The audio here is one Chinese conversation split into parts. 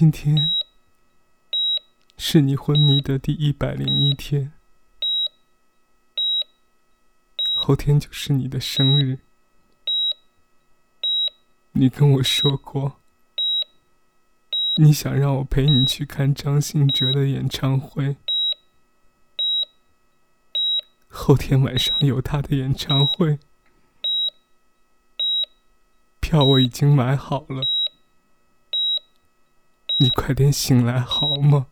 今天是你昏迷的第一百零一天，后天就是你的生日。你跟我说过，你想让我陪你去看张信哲的演唱会。后天晚上有他的演唱会，票我已经买好了。你快点醒来好吗？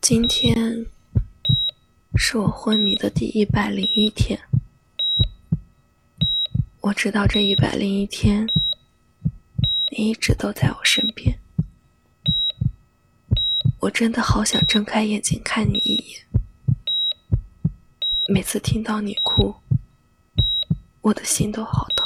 今天是我昏迷的第一百零一天。我知道这一百零一天，你一直都在我身边。我真的好想睁开眼睛看你一眼。每次听到你哭，我的心都好痛。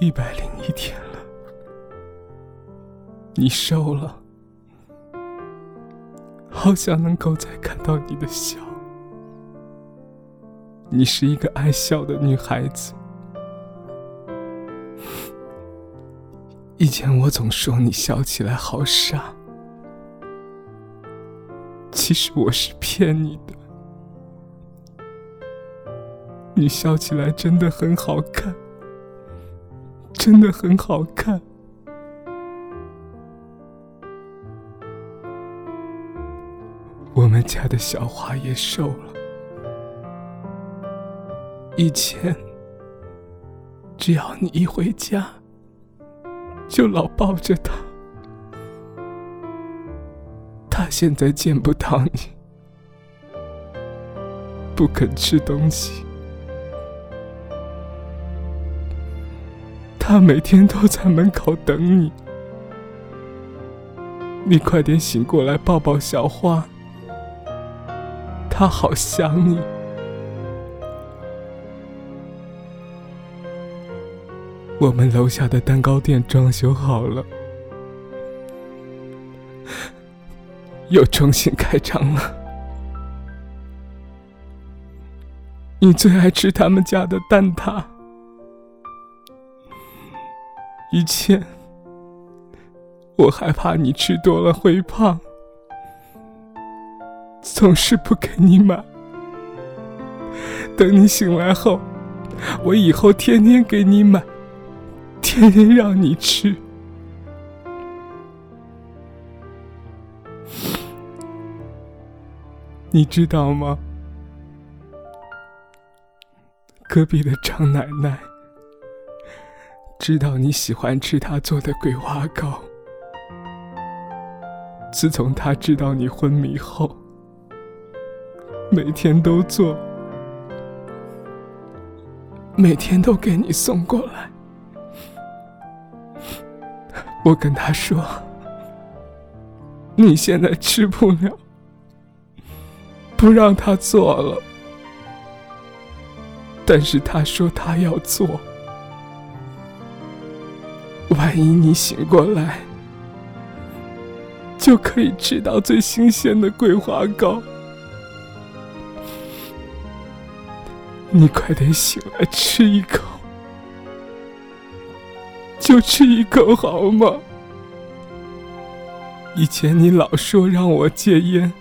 一百零一天了，你瘦了，好想能够再看到你的笑。你是一个爱笑的女孩子，以前我总说你笑起来好傻，其实我是骗你的，你笑起来真的很好看。真的很好看。我们家的小花也瘦了。以前，只要你一回家，就老抱着他。他现在见不到你，不肯吃东西。他每天都在门口等你，你快点醒过来抱抱小花，他好想你。我们楼下的蛋糕店装修好了，又重新开张了。你最爱吃他们家的蛋挞。以前，我害怕你吃多了会胖，总是不给你买。等你醒来后，我以后天天给你买，天天让你吃。你知道吗？隔壁的张奶奶。知道你喜欢吃他做的桂花糕。自从他知道你昏迷后，每天都做，每天都给你送过来。我跟他说，你现在吃不了，不让他做了。但是他说他要做。万一你醒过来，就可以吃到最新鲜的桂花糕。你快点醒来吃一口，就吃一口好吗？以前你老说让我戒烟，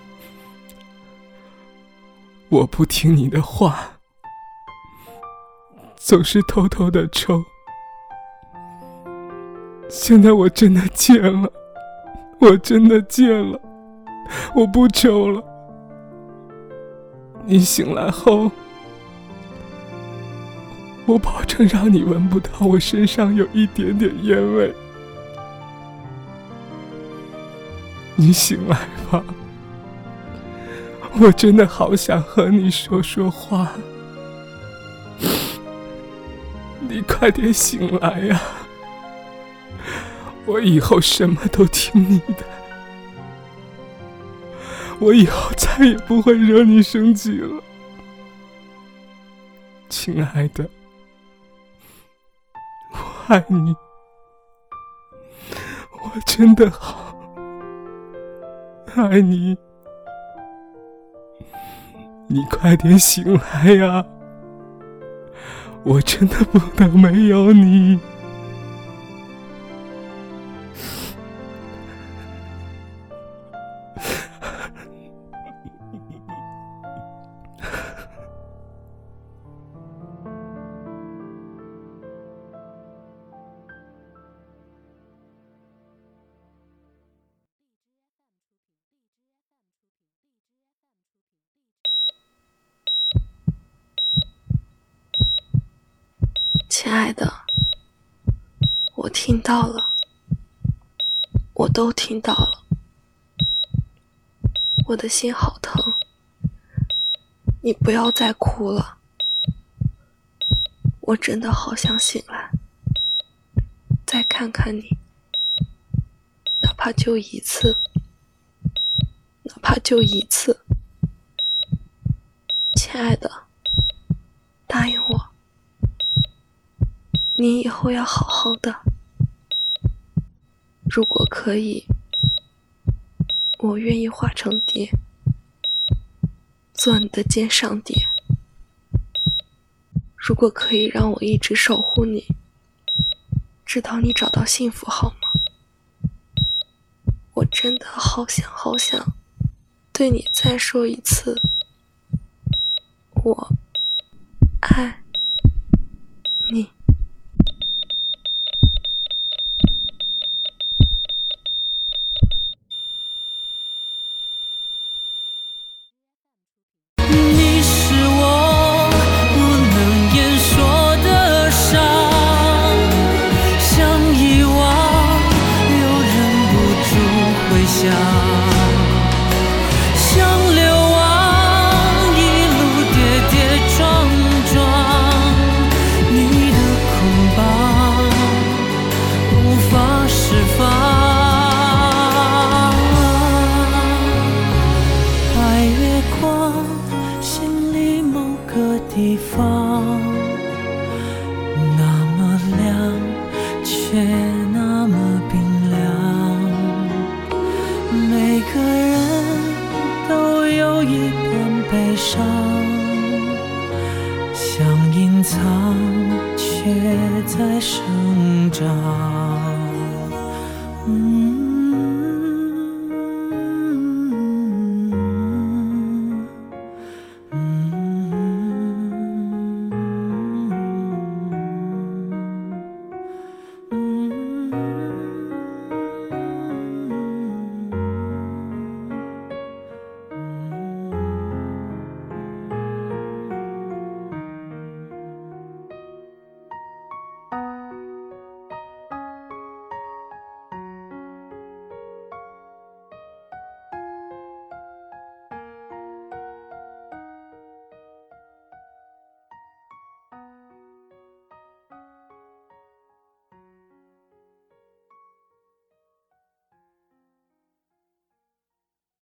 我不听你的话，总是偷偷的抽。现在我真的戒了，我真的戒了，我不抽了。你醒来后，我保证让你闻不到我身上有一点点烟味。你醒来吧，我真的好想和你说说话。你快点醒来呀！我以后什么都听你的，我以后再也不会惹你生气了，亲爱的，我爱你，我真的好爱你，你快点醒来呀！我真的不能没有你。亲爱的，我听到了，我都听到了，我的心好疼，你不要再哭了，我真的好想醒来，再看看你，哪怕就一次，哪怕就一次，亲爱的，你以后要好好的，如果可以，我愿意化成蝶，做你的肩上蝶。如果可以让我一直守护你，直到你找到幸福，好吗？我真的好想好想对你再说一次，我爱你。却那么冰凉。每个人都有一段悲伤，想隐藏，却在生长。